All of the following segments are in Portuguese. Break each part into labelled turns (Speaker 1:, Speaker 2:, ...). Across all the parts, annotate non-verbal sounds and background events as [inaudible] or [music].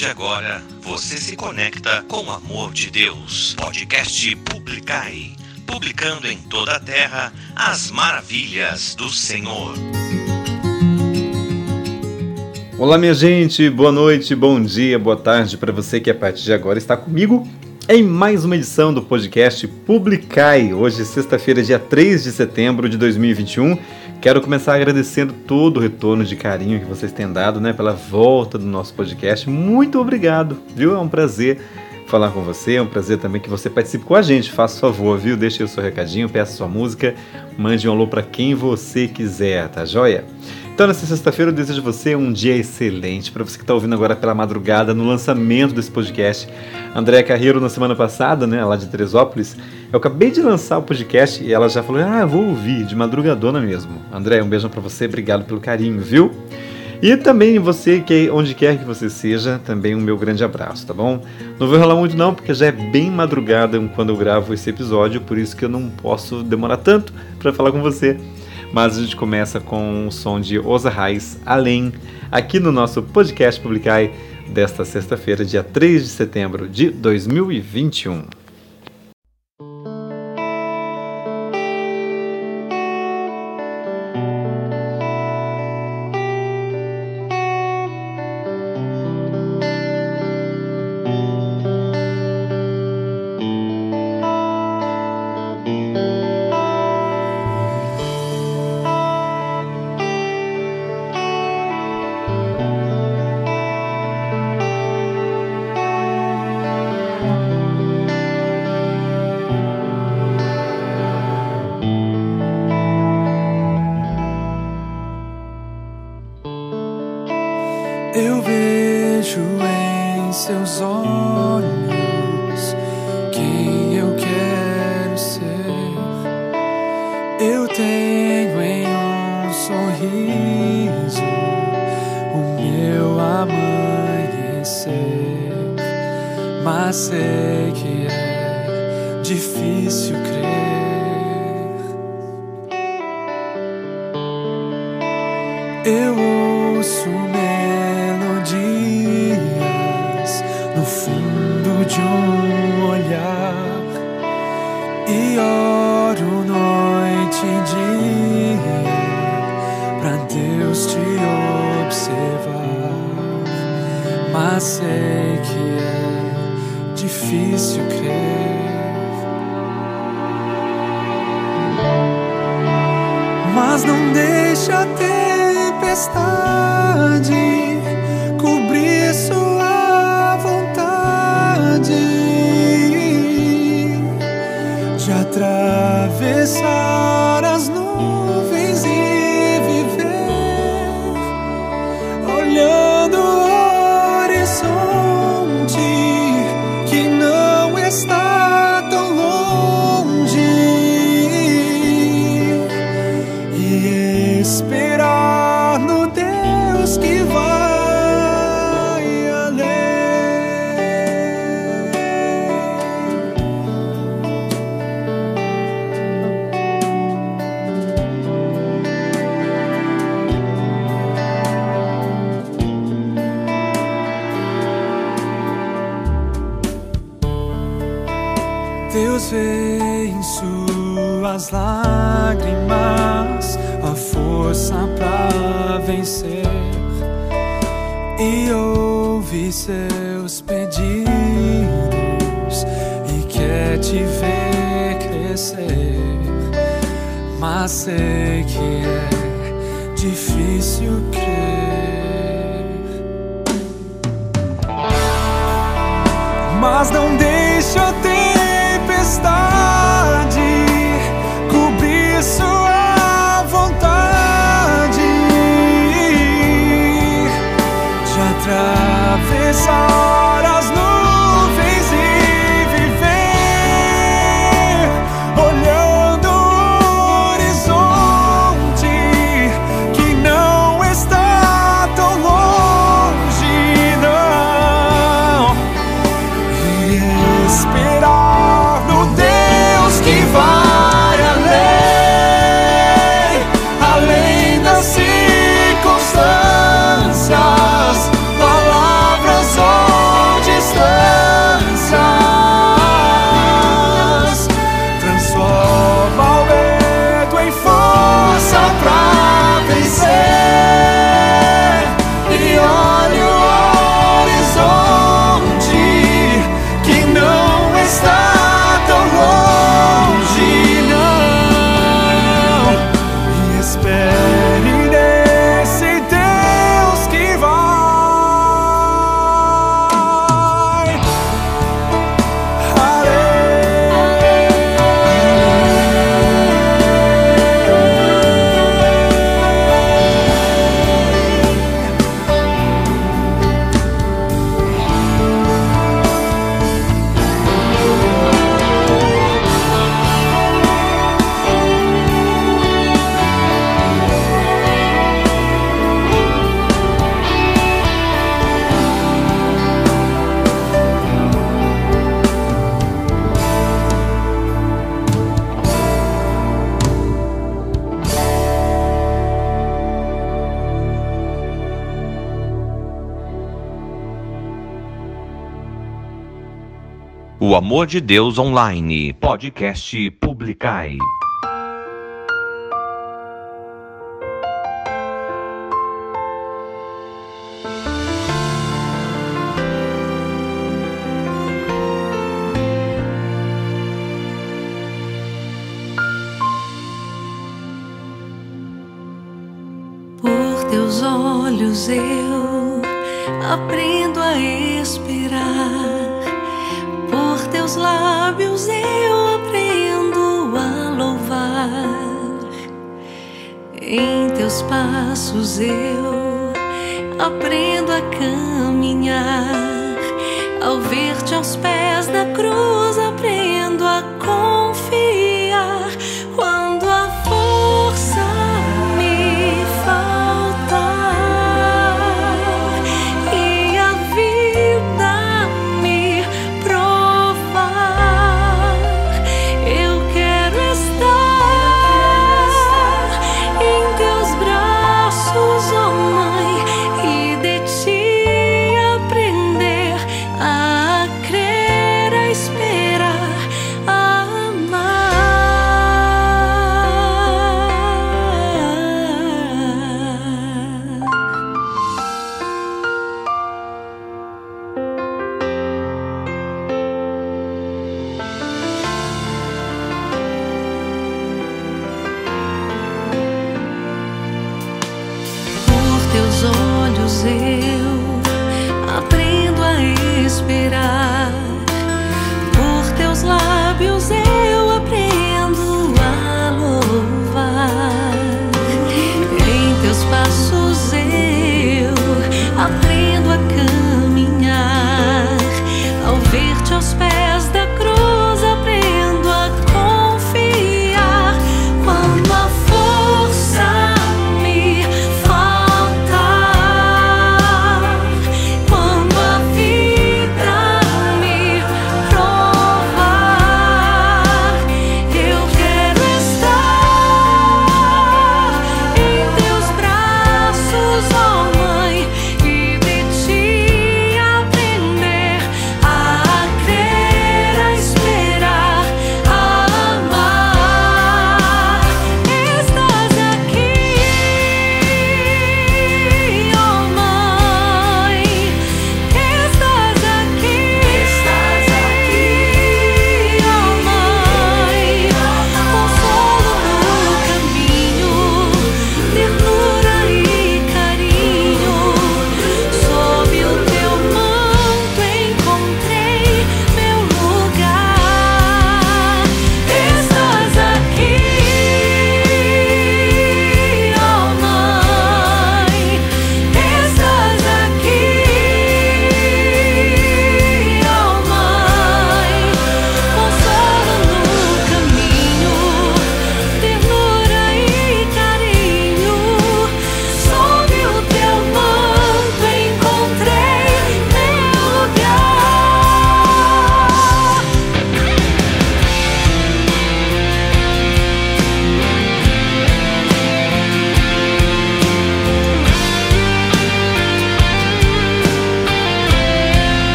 Speaker 1: de agora, você se conecta com o amor de Deus. Podcast Publicai. Publicando em toda a terra as maravilhas do Senhor.
Speaker 2: Olá, minha gente, boa noite, bom dia, boa tarde para você que a partir de agora está comigo em mais uma edição do podcast Publicai. Hoje, sexta-feira, dia 3 de setembro de 2021. Quero começar agradecendo todo o retorno de carinho que vocês têm dado né, pela volta do nosso podcast. Muito obrigado, viu? É um prazer falar com você, é um prazer também que você participe com a gente. Faça favor, viu? Deixe o seu recadinho, peça sua música, mande um alô para quem você quiser, tá joia? Então, nessa sexta-feira, eu desejo você um dia excelente. Para você que está ouvindo agora pela madrugada, no lançamento desse podcast, Andréa Carreiro, na semana passada, né, lá de Teresópolis, eu acabei de lançar o podcast e ela já falou: Ah, vou ouvir, de madrugadona mesmo. André, um beijão para você, obrigado pelo carinho, viu? E também você, que onde quer que você seja, também um meu grande abraço, tá bom? Não vou enrolar muito não, porque já é bem madrugada quando eu gravo esse episódio, por isso que eu não posso demorar tanto para falar com você mas a gente começa com o som de Osa Raiz Além, aqui no nosso podcast Publicai desta sexta-feira, dia 3 de setembro de 2021.
Speaker 1: amor de Deus online. Podcast Publicai.
Speaker 3: Por teus olhos eu aprendi teus lábios eu aprendo a louvar, em teus passos eu aprendo a caminhar, ao ver-te aos pés.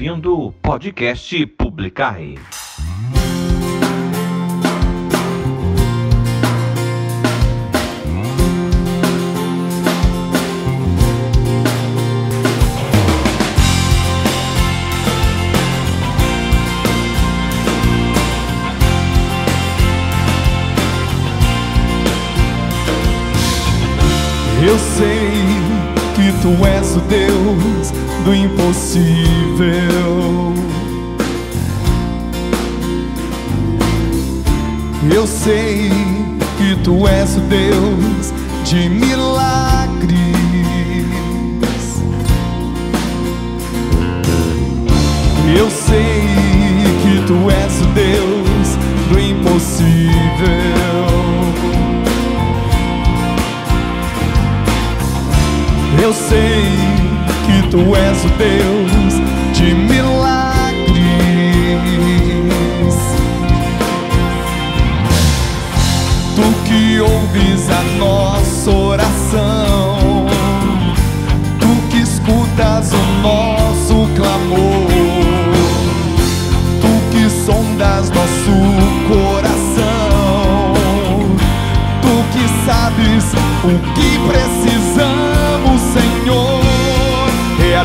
Speaker 1: Ouvindo o podcast Publicai.
Speaker 4: Eu sei tu és o Deus do impossível. Eu sei que tu és o Deus de milagres. Eu sei que tu és o Deus do impossível. Eu sei que tu és o Deus de milagres. Tu que ouves a nossa oração, tu que escutas o nosso clamor, tu que sondas nosso coração, tu que sabes o que precisamos,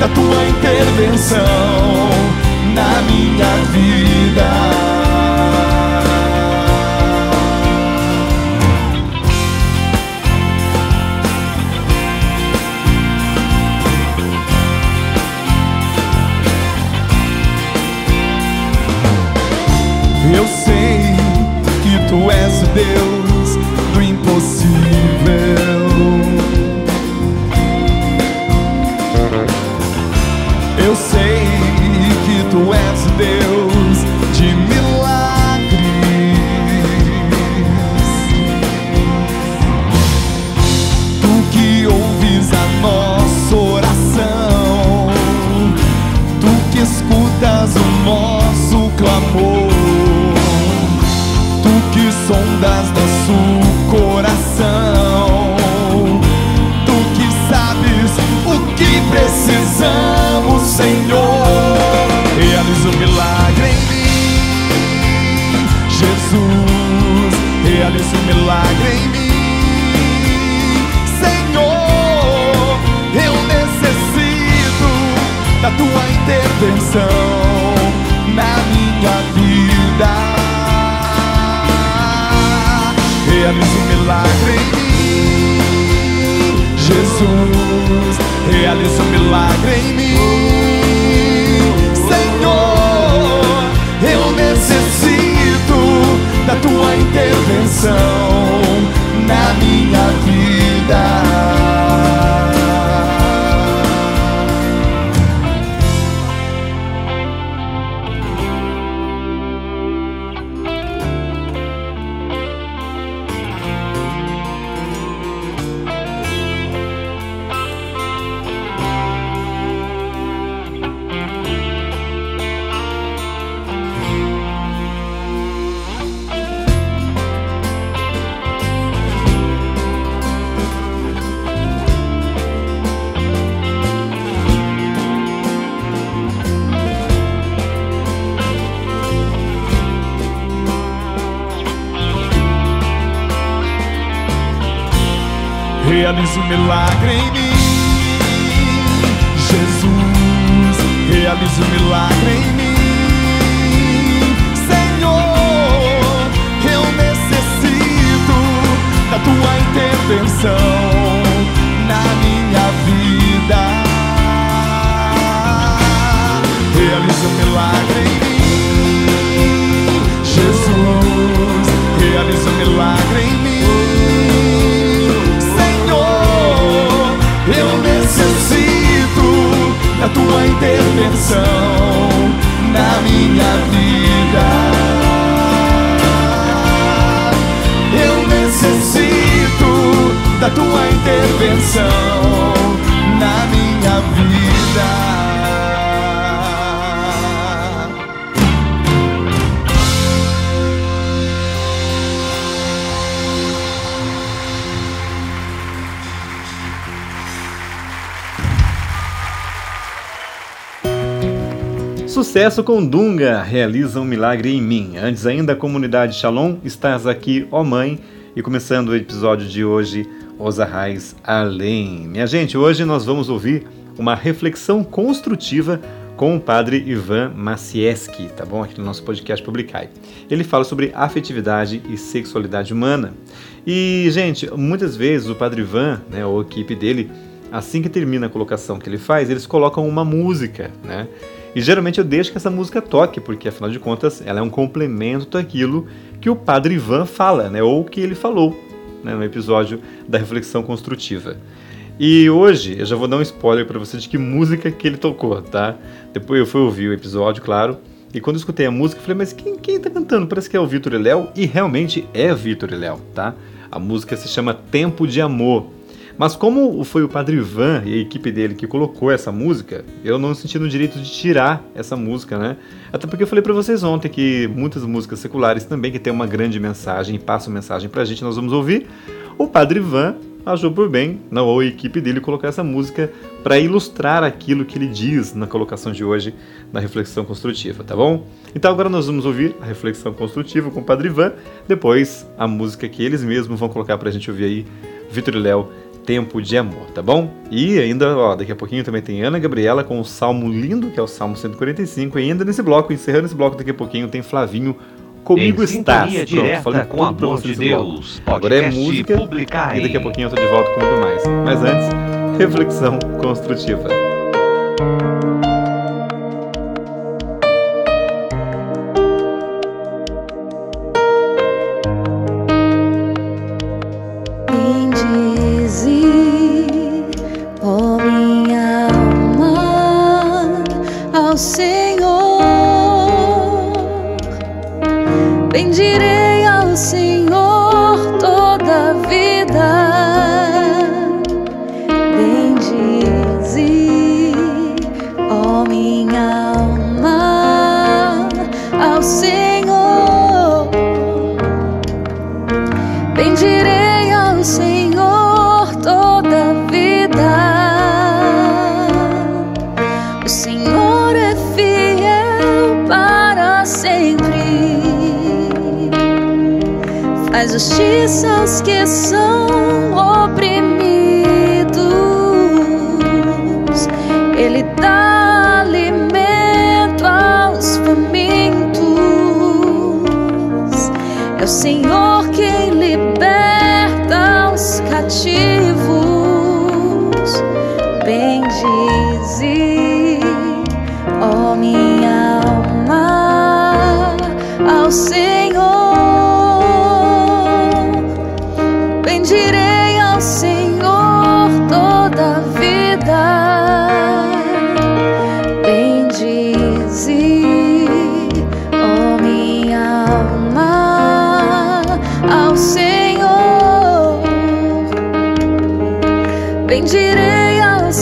Speaker 4: da tua intervenção na minha vida. Eu sei que tu és Deus milagre em mim, Jesus. Realiza o milagre em mim, Senhor. Eu necessito da tua intervenção na minha vida. Realiza o milagre em mim, Jesus. Realiza o milagre em mim, intervenção na minha vida. Eu necessito da tua intervenção na minha vida.
Speaker 5: Sucesso com Dunga realiza um milagre em mim. Antes ainda, comunidade Shalom, estás aqui, ó mãe. E começando o episódio de hoje, Os Arrais Além. Minha gente, hoje nós vamos ouvir uma reflexão construtiva com o padre Ivan Macieski, tá bom? Aqui no nosso podcast Publicai. Ele fala sobre afetividade e sexualidade humana. E, gente, muitas vezes o padre Ivan, né, ou a equipe dele, assim que termina a colocação que ele faz, eles colocam uma música, né? E geralmente eu deixo que essa música toque, porque afinal de contas ela é um complemento daquilo que o padre Ivan fala, né? Ou que ele falou né, no episódio da reflexão construtiva. E hoje eu já vou dar um spoiler para você de que música que ele tocou, tá? Depois eu fui ouvir o episódio, claro. E quando eu escutei a música, eu falei, mas quem, quem tá cantando? Parece que é o Vitor e Léo. E realmente é Vitor e Léo, tá? A música se chama Tempo de Amor. Mas como foi o Padre Ivan e a equipe dele que colocou essa música, eu não senti no direito de tirar essa música, né? Até porque eu falei para vocês ontem que muitas músicas seculares também que tem uma grande mensagem e passam mensagem pra gente, nós vamos ouvir. O Padre Ivan achou por bem, não, ou a equipe dele, colocar essa música para ilustrar aquilo que ele diz na colocação de hoje na reflexão construtiva, tá bom? Então agora nós vamos ouvir a reflexão construtiva com o Padre Ivan, depois a música que eles mesmos vão colocar pra gente ouvir aí, Vitor e Léo, Tempo de Amor, tá bom? E ainda, ó, daqui a pouquinho também tem Ana Gabriela com o salmo lindo, que é o Salmo 145, e ainda nesse bloco, encerrando esse bloco daqui a pouquinho, tem Flavinho Comigo Estás.
Speaker 1: sintonia
Speaker 5: Pronto, falei
Speaker 1: com
Speaker 5: tudo pra vocês
Speaker 1: de. Deus.
Speaker 5: Agora é música
Speaker 1: Publicai.
Speaker 5: e daqui a pouquinho eu tô de volta com muito mais. Mas antes, [laughs] reflexão construtiva.
Speaker 6: Bendirei ao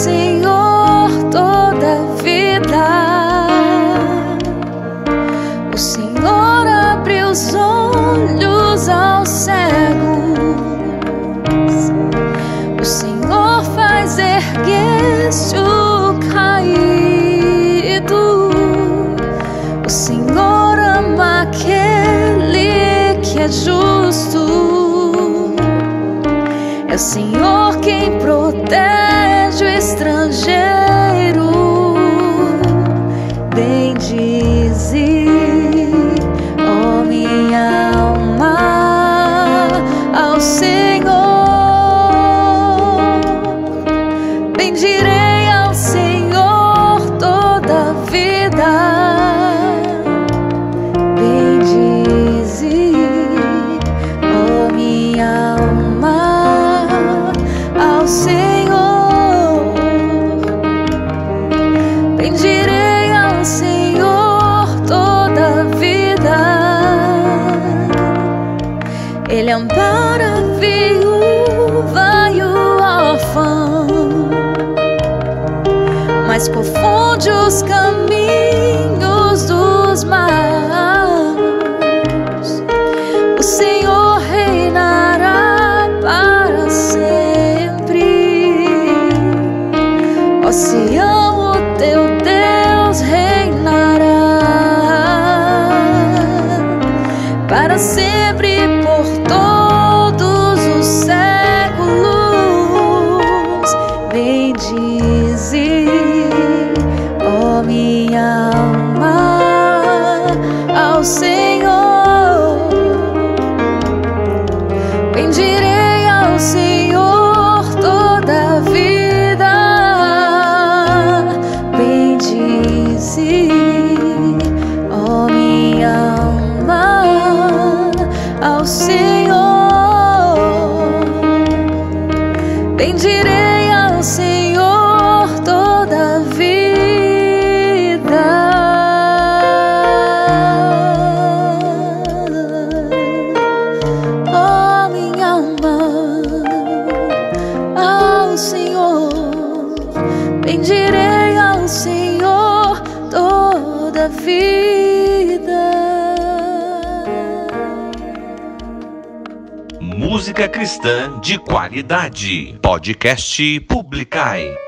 Speaker 1: Podcast Publicai.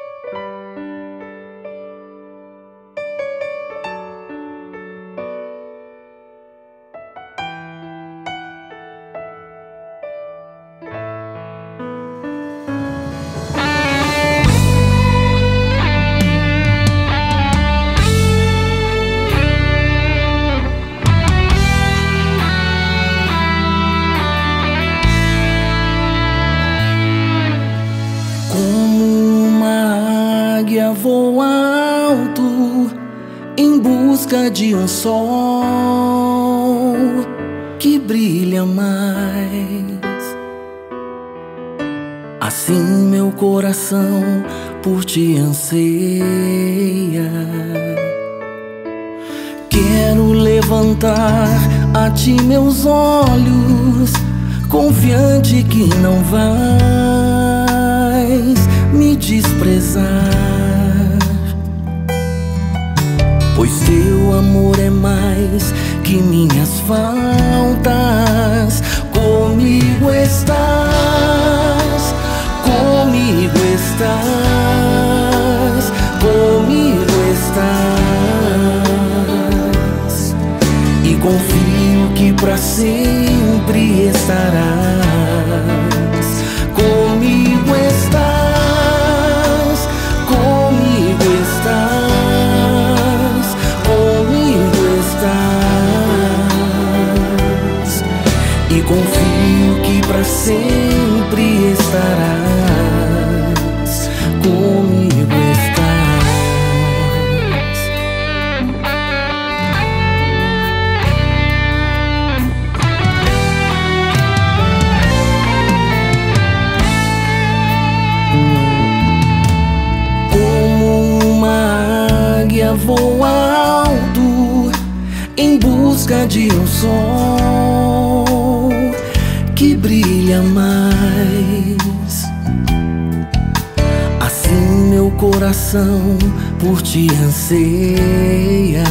Speaker 7: bate meus olhos, confiante que não vais me desprezar. Pois teu amor é mais que minhas faltas De um sol que brilha mais. Assim meu coração por ti anseia.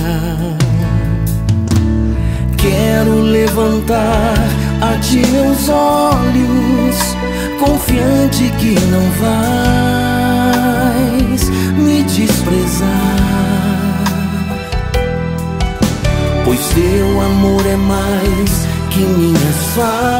Speaker 7: Quero levantar a ti meus olhos, confiante que não vais me desprezar. Seu amor é mais que minhas faltas.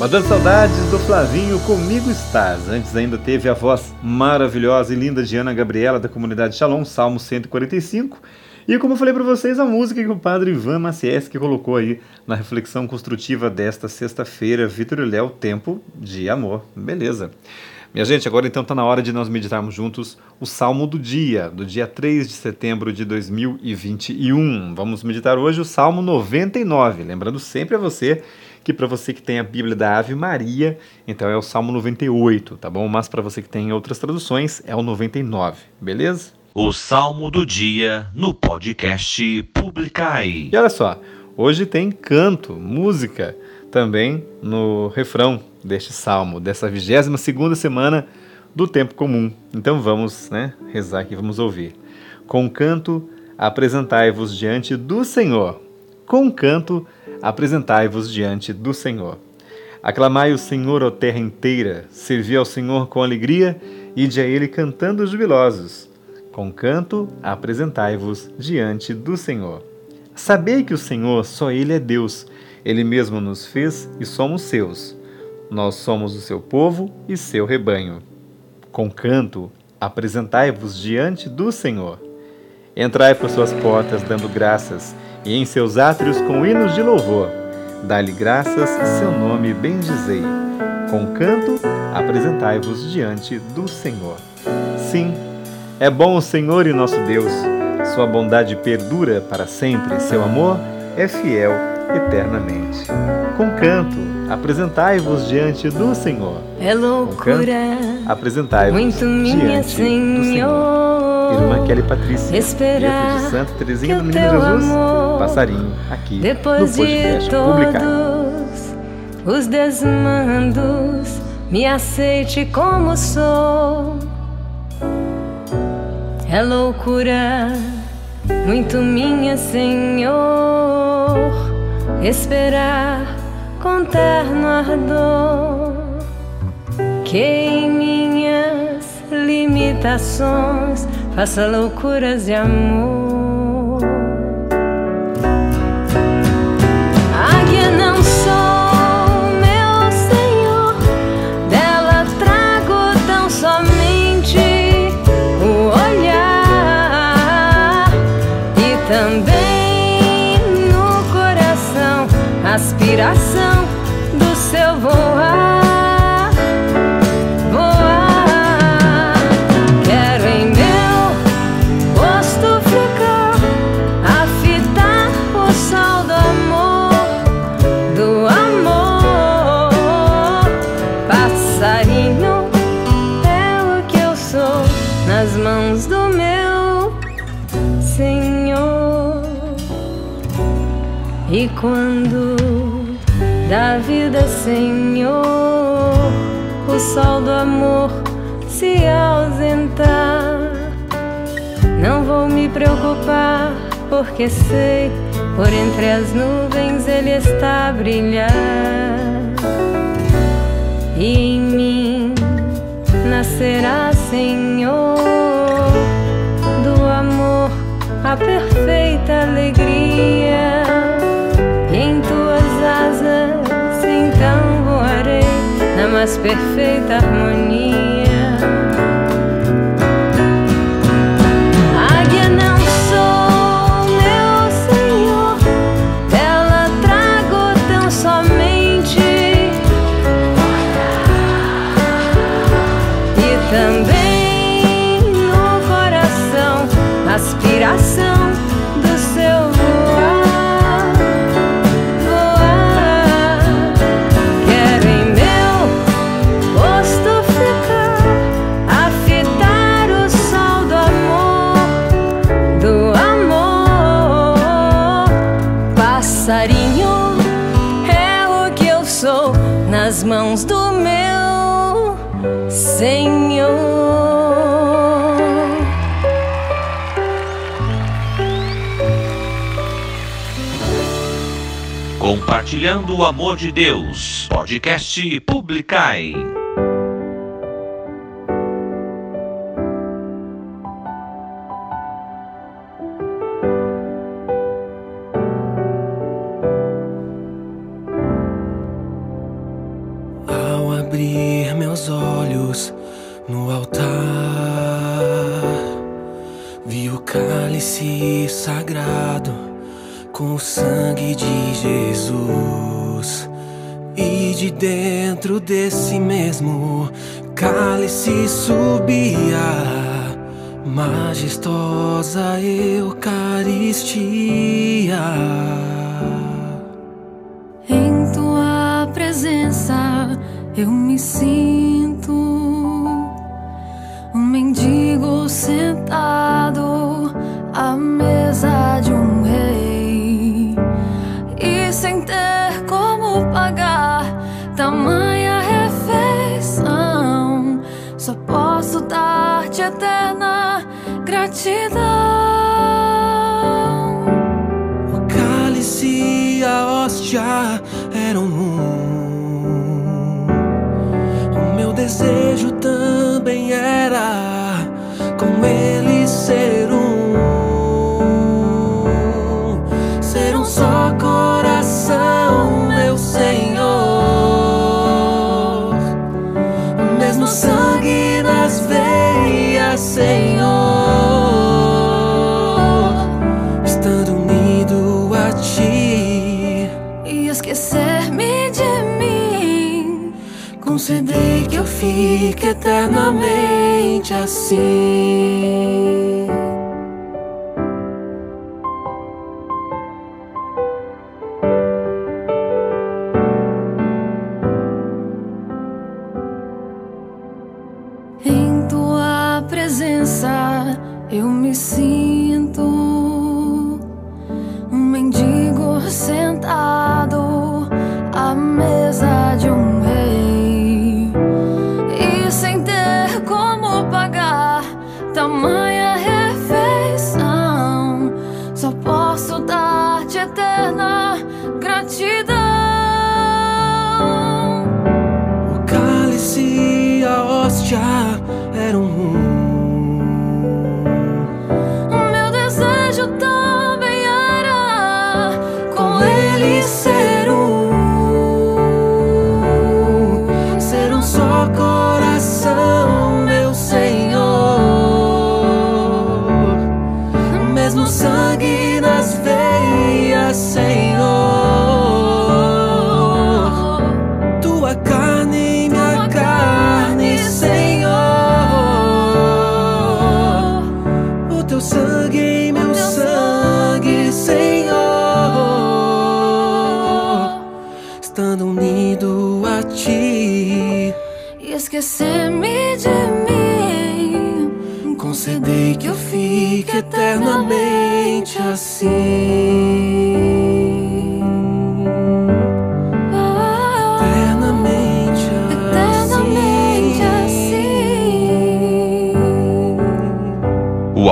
Speaker 5: Mandando saudades do Flavinho, comigo estás. Antes ainda teve a voz maravilhosa e linda de Ana Gabriela da comunidade Shalom, Salmo 145. E como eu falei para vocês, a música que o padre Ivan Macieski colocou aí na reflexão construtiva desta sexta-feira, Vitor e Léo, Tempo de Amor. Beleza. Minha gente, agora então está na hora de nós meditarmos juntos o Salmo do dia, do dia 3 de setembro de 2021. Vamos meditar hoje o Salmo 99. Lembrando sempre a você que para você que tem a Bíblia da Ave Maria, então é o Salmo 98, tá bom? Mas para você que tem outras traduções, é o 99, beleza?
Speaker 1: O Salmo do Dia no podcast Publicai.
Speaker 5: E olha só, hoje tem canto, música também no refrão deste salmo, dessa 22 segunda semana do tempo comum. Então vamos, né, rezar aqui, vamos ouvir. Com canto apresentai-vos diante do Senhor. Com canto apresentai-vos diante do Senhor. Aclamai o Senhor, ó terra inteira, servi ao Senhor com alegria, ide a ele cantando jubilosos. Com canto, apresentai-vos diante do Senhor. Sabei que o Senhor, só Ele é Deus. Ele mesmo nos fez e somos seus. Nós somos o seu povo e seu rebanho. Com canto, apresentai-vos diante do Senhor. Entrai por suas portas dando graças, e em seus átrios com hinos de louvor. Dá-lhe graças, seu nome bendizei. Com canto, apresentai-vos diante do Senhor. Sim, é bom o Senhor e nosso Deus. Sua bondade perdura para sempre, seu amor é fiel eternamente. Com canto, apresentai-vos diante do Senhor.
Speaker 3: É loucura,
Speaker 5: Apresentai-vos
Speaker 3: muito minha,
Speaker 5: diante do Senhor. Irmã Kelly Patrícia,
Speaker 3: Esperar
Speaker 5: Letra de Santa Teresinha
Speaker 3: que
Speaker 5: do Menino Jesus, passarinho, aqui
Speaker 3: Depois
Speaker 5: no
Speaker 3: de
Speaker 5: podcast Publicar.
Speaker 3: todos os desmandos, me aceite como sou. É loucura, muito minha, Senhor, esperar com terno ardor que em minhas limitações faça loucuras de amor. Águia não sou, meu Senhor, dela trago tão somente o olhar. E também no coração aspiração nas mãos do meu Senhor. E quando da vida, Senhor, o sol do amor se ausentar. Não vou me preocupar, porque sei, por entre as nuvens ele está a brilhar. E em mim nascerá, Senhor, do amor a perfeita alegria. E em tuas asas então voarei na mais perfeita harmonia. Partilhando o Amor
Speaker 1: de Deus. Podcast Publicai.
Speaker 8: Ao abrir meus olhos no altar, vi o cálice sagrado com o sangue de Jesus. E de dentro desse mesmo cálice subia majestosa Eucaristia.
Speaker 2: Em tua presença eu me sinto um mendigo sentado eterna gratidão.
Speaker 8: O cálice e a hóstia eram um. O meu desejo também era. conceder que eu fique eternamente assim.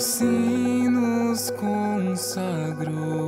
Speaker 9: assim nos consagrou.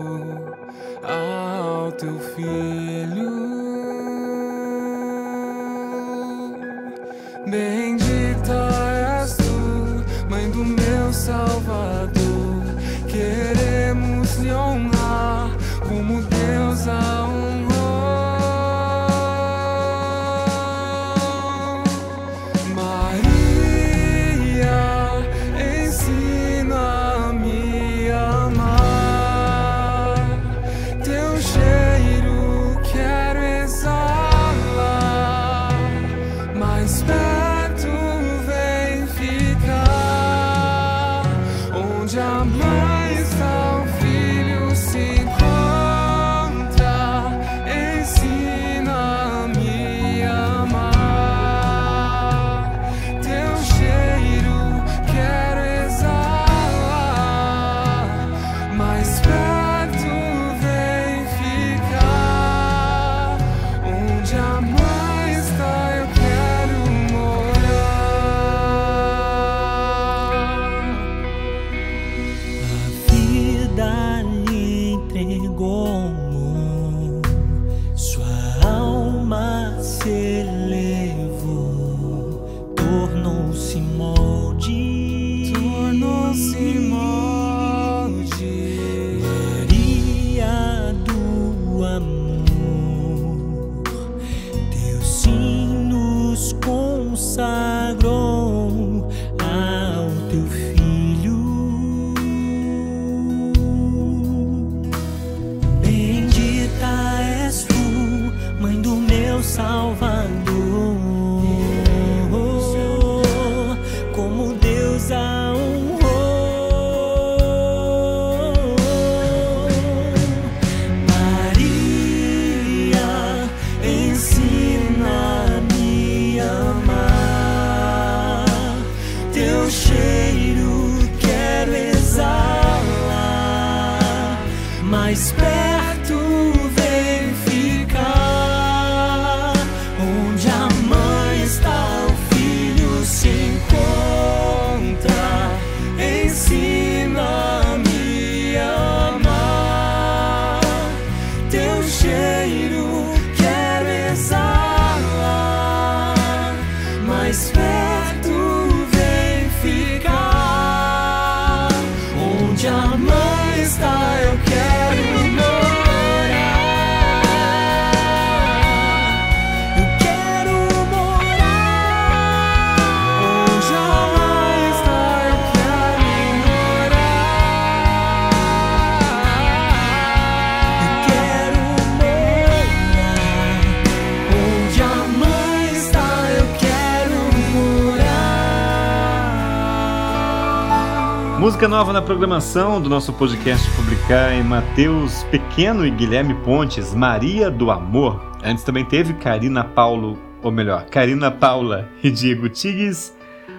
Speaker 5: Programação do nosso podcast Publicar em Mateus Pequeno e Guilherme Pontes, Maria do Amor. Antes também teve Karina Paulo, ou melhor, Karina Paula e Diego Tigues,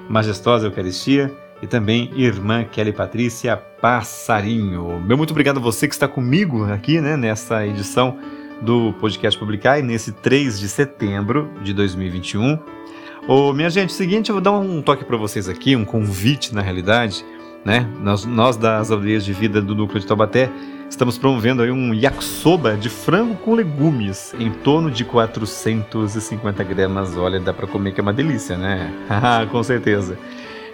Speaker 5: Majestosa Eucaristia, e também Irmã Kelly Patrícia Passarinho. Meu muito obrigado a você que está comigo aqui, né, nessa edição do podcast Publicar, nesse 3 de setembro de 2021. Ô, minha gente, é seguinte, eu vou dar um toque para vocês aqui, um convite na realidade, né? Nós, nós das aldeias de vida do núcleo de Taubaté estamos promovendo aí um yakisoba de frango com legumes em torno de 450 gramas. Olha, dá para comer que é uma delícia, né? [laughs] Ah, com certeza.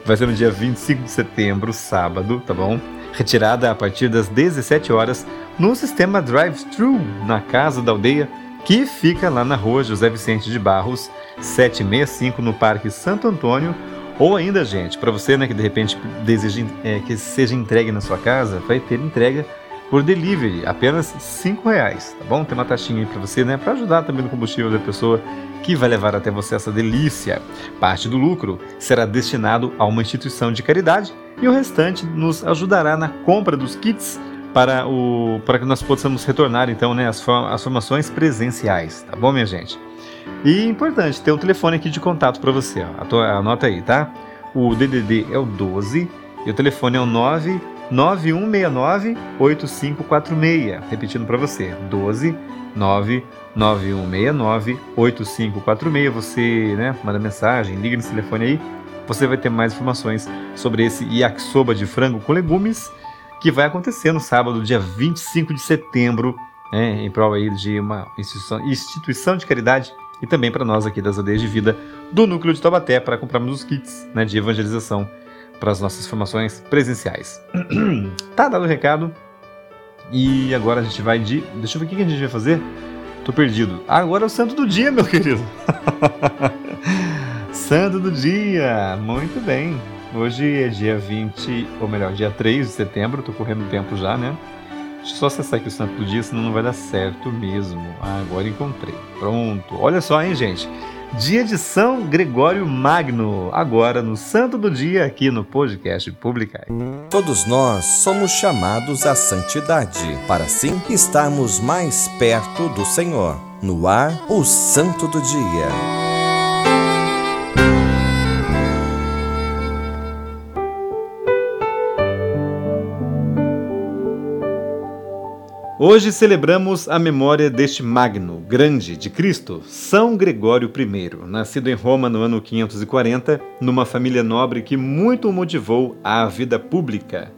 Speaker 5: Vai ser no dia 25 de setembro, sábado, tá bom? Retirada a partir das 17 horas no sistema drive-thru na casa da aldeia que fica lá na rua José Vicente de Barros, 765 no Parque Santo Antônio. Ou ainda, gente, para você né, que de repente deseja é, que seja entregue na sua casa, vai ter entrega por delivery, apenas 5 reais, tá bom? Tem uma taxinha aí para você, né? Para ajudar também no combustível da pessoa que vai levar até você essa delícia. Parte do lucro será destinado a uma instituição de caridade e o restante nos ajudará na compra dos kits para, o, para que nós possamos retornar então né, as formações presenciais, tá bom, minha gente? E importante, ter o telefone aqui de contato para você, ó. Anota aí, tá? O DDD é o 12 e o telefone é o 9 9169 8546. Repetindo para você, 12 99169 8546. Você, né, manda mensagem, liga nesse telefone aí. Você vai ter mais informações sobre esse yakisoba de frango com legumes que vai acontecer no sábado, dia 25 de setembro, né, em prol aí de uma instituição, instituição de caridade e também para nós aqui das aldeias de vida do núcleo de Taubaté para comprarmos os kits né, de evangelização para as nossas formações presenciais. [clears throat] tá dado o recado. E agora a gente vai de. Deixa eu ver o que a gente vai fazer. Tô perdido. Agora é o santo do dia, meu querido. [laughs] santo do dia. Muito bem. Hoje é dia 20, ou melhor, dia 3 de setembro. Tô correndo tempo já, né? Deixa eu só acessar aqui o santo do dia, senão não vai dar certo mesmo. Ah, agora encontrei. Pronto. Olha só, hein, gente. Dia de São Gregório Magno, agora no Santo do Dia, aqui no podcast Publicar.
Speaker 10: Todos nós somos chamados à santidade, para assim estarmos mais perto do Senhor. No ar, o Santo do Dia.
Speaker 5: Hoje celebramos a memória deste magno, grande, de Cristo, São Gregório I, nascido em Roma no ano 540, numa família nobre que muito o motivou à vida pública.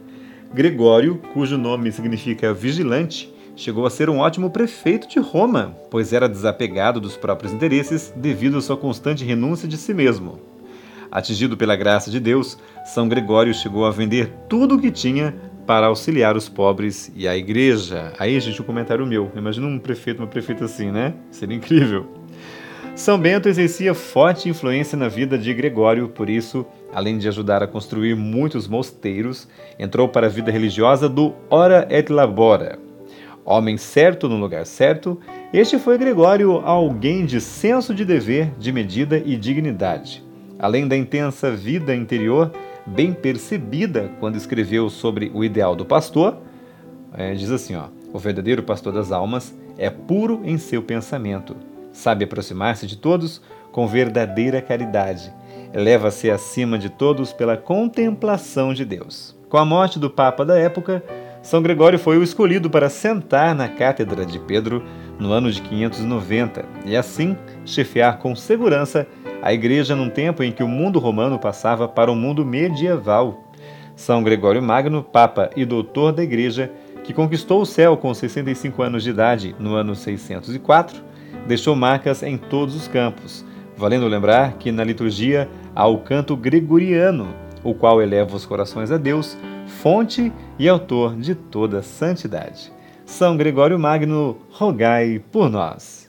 Speaker 5: Gregório, cujo nome significa vigilante, chegou a ser um ótimo prefeito de Roma, pois era desapegado dos próprios interesses devido à sua constante renúncia de si mesmo. Atingido pela graça de Deus, São Gregório chegou a vender tudo o que tinha para auxiliar os pobres e a igreja. Aí, gente, um comentário meu. Imagina um prefeito, uma prefeita assim, né? Seria incrível. São Bento exercia forte influência na vida de Gregório, por isso, além de ajudar a construir muitos mosteiros, entrou para a vida religiosa do Ora et Labora. Homem certo no lugar certo, este foi Gregório alguém de senso de dever, de medida e dignidade. Além da intensa vida interior, bem percebida quando escreveu sobre o ideal do pastor. É, diz assim: ó, o verdadeiro pastor das almas é puro em seu pensamento, sabe aproximar-se de todos com verdadeira caridade, eleva-se acima de todos pela contemplação de Deus. Com a morte do Papa da época, São Gregório foi o escolhido para sentar na cátedra de Pedro no ano de 590 e assim chefiar com segurança a igreja num tempo em que o mundo romano passava para o mundo medieval. São Gregório Magno, Papa e Doutor da Igreja, que conquistou o céu com 65 anos de idade no ano 604, deixou marcas em todos os campos, valendo lembrar que na liturgia há o canto gregoriano, o qual eleva os corações a Deus, fonte e autor de toda santidade. São Gregório Magno, rogai por nós.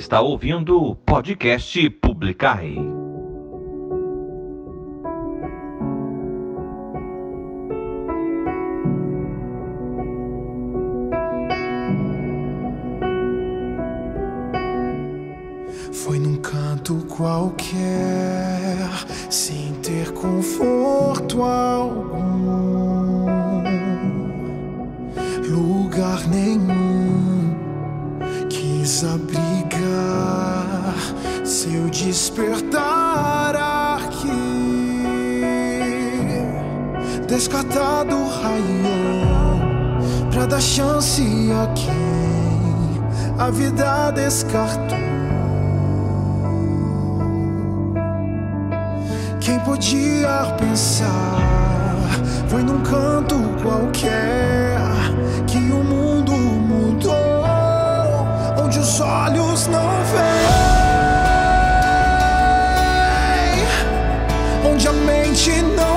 Speaker 1: está ouvindo o podcast
Speaker 4: Publicar. a quem a vida descartou. Quem podia pensar foi num canto qualquer que o mundo mudou, onde os olhos não veem, onde a mente não.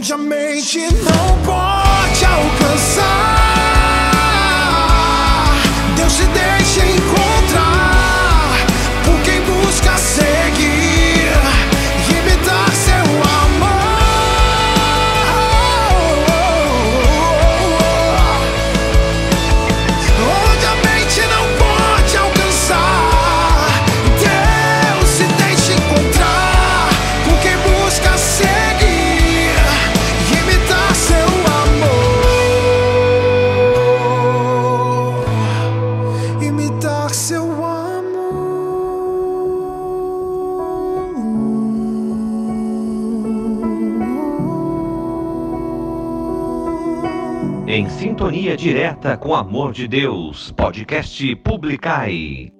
Speaker 4: onde a mente não pode alcançar.
Speaker 1: Corta com Amor de Deus, podcast Publicai.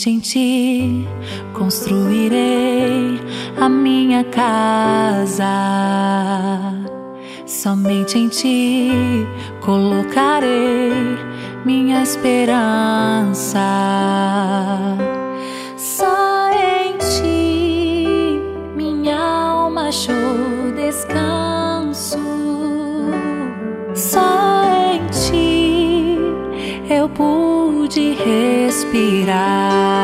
Speaker 3: somente em ti construirei a minha casa. Somente em ti colocarei minha esperança. irá.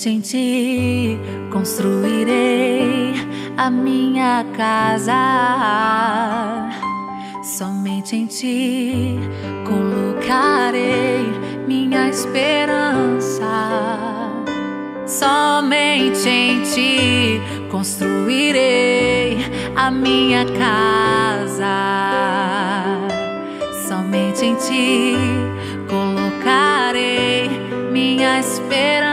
Speaker 3: Somente em ti construirei a minha casa. Somente em ti colocarei minha esperança. Somente em ti construirei a minha casa. Somente em ti colocarei minha esperança.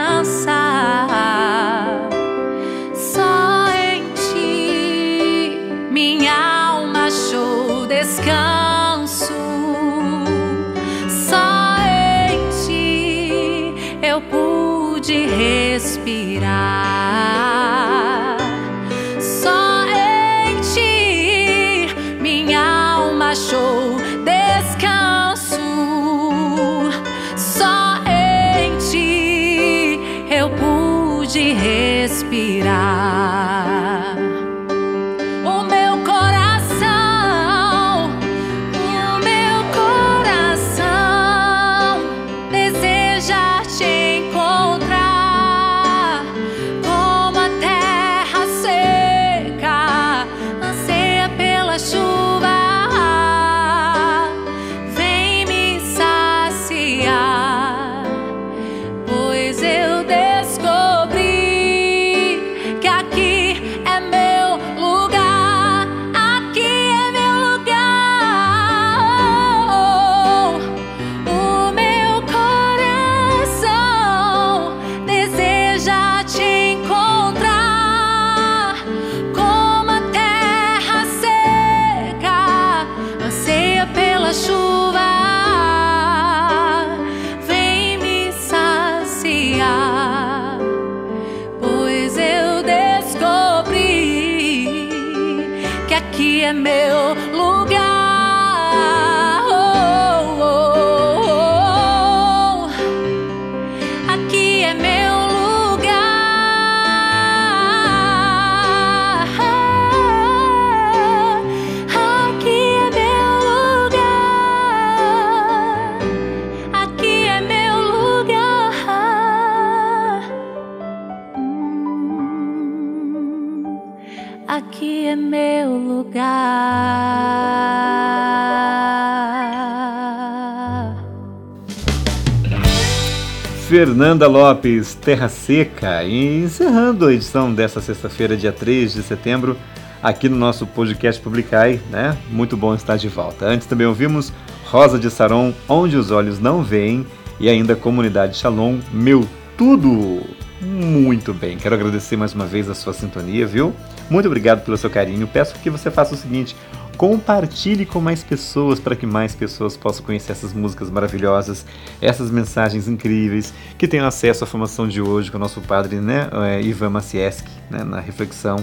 Speaker 5: Fernanda Lopes, Terra Seca. E encerrando a edição dessa sexta-feira, dia 3 de setembro, aqui no nosso podcast Publicai, né? Muito bom estar de volta. Antes também ouvimos Rosa de Saron, Onde os Olhos Não Veem, e ainda Comunidade Shalom, Meu Tudo. Muito bem, quero agradecer mais uma vez a sua sintonia, viu? Muito obrigado pelo seu carinho. Peço que você faça o seguinte: compartilhe com mais pessoas para que mais pessoas possam conhecer essas músicas maravilhosas, essas mensagens incríveis, que tenham acesso à formação de hoje com o nosso padre né, é, Ivan Macieski, né, na reflexão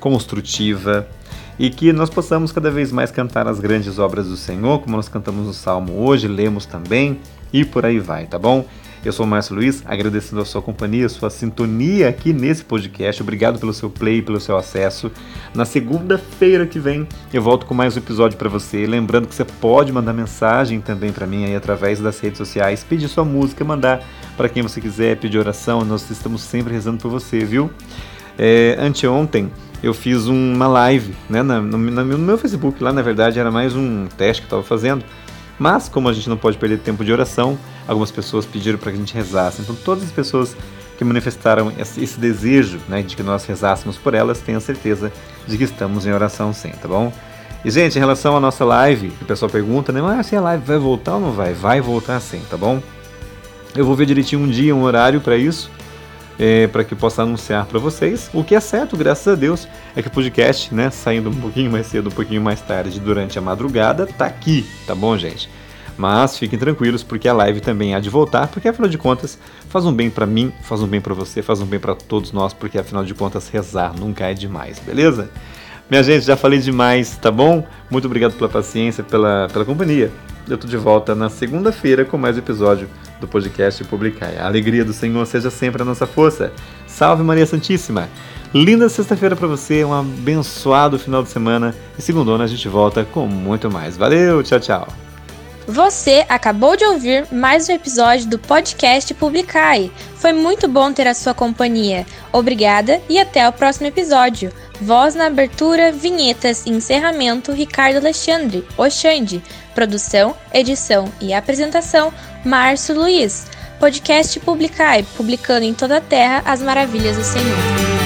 Speaker 5: construtiva, e que nós possamos cada vez mais cantar as grandes obras do Senhor, como nós cantamos no Salmo hoje, lemos também, e por aí vai, tá bom? Eu sou o Márcio Luiz, agradecendo a sua companhia, a sua sintonia aqui nesse podcast. Obrigado pelo seu play, pelo seu acesso. Na segunda-feira que vem eu volto com mais um episódio para você. Lembrando que você pode mandar mensagem também para mim aí através das redes sociais, pedir sua música, mandar para quem você quiser, pedir oração. Nós estamos sempre rezando por você, viu? É, anteontem eu fiz uma live né, no, no, no meu Facebook. Lá na verdade era mais um teste que eu estava fazendo mas, como a gente não pode perder tempo de oração, algumas pessoas pediram para que a gente rezasse. Então, todas as pessoas que manifestaram esse desejo né, de que nós rezássemos por elas, tenham certeza de que estamos em oração sim, tá bom? E, gente, em relação à nossa live, o pessoal pergunta, né? Mas se a live vai voltar ou não vai? Vai voltar sim, tá bom? Eu vou ver direitinho um dia, um horário para isso é, para que possa anunciar para vocês. O que é certo, graças a Deus, é que o podcast, né, saindo um pouquinho mais cedo, um pouquinho mais tarde, durante a madrugada, tá aqui, tá bom, gente? Mas fiquem tranquilos porque a live também há de voltar, porque afinal de contas faz um bem para mim, faz um bem para você, faz um bem para todos nós, porque afinal de contas rezar nunca é demais, beleza? Minha gente, já falei demais, tá bom? Muito obrigado pela paciência, pela, pela companhia. Eu tô de volta na segunda-feira com mais um episódio do podcast Publicar. A alegria do Senhor seja sempre a nossa força. Salve Maria Santíssima! Linda sexta-feira para você, um abençoado final de semana e segundona a gente volta com muito mais. Valeu, tchau, tchau!
Speaker 11: Você acabou de ouvir mais um episódio do podcast Publicai. Foi muito bom ter a sua companhia. Obrigada e até o próximo episódio. Voz na abertura, vinhetas e encerramento Ricardo Alexandre, Oxande. Produção, edição e apresentação Márcio Luiz. Podcast Publicai, publicando em toda a terra as maravilhas do Senhor.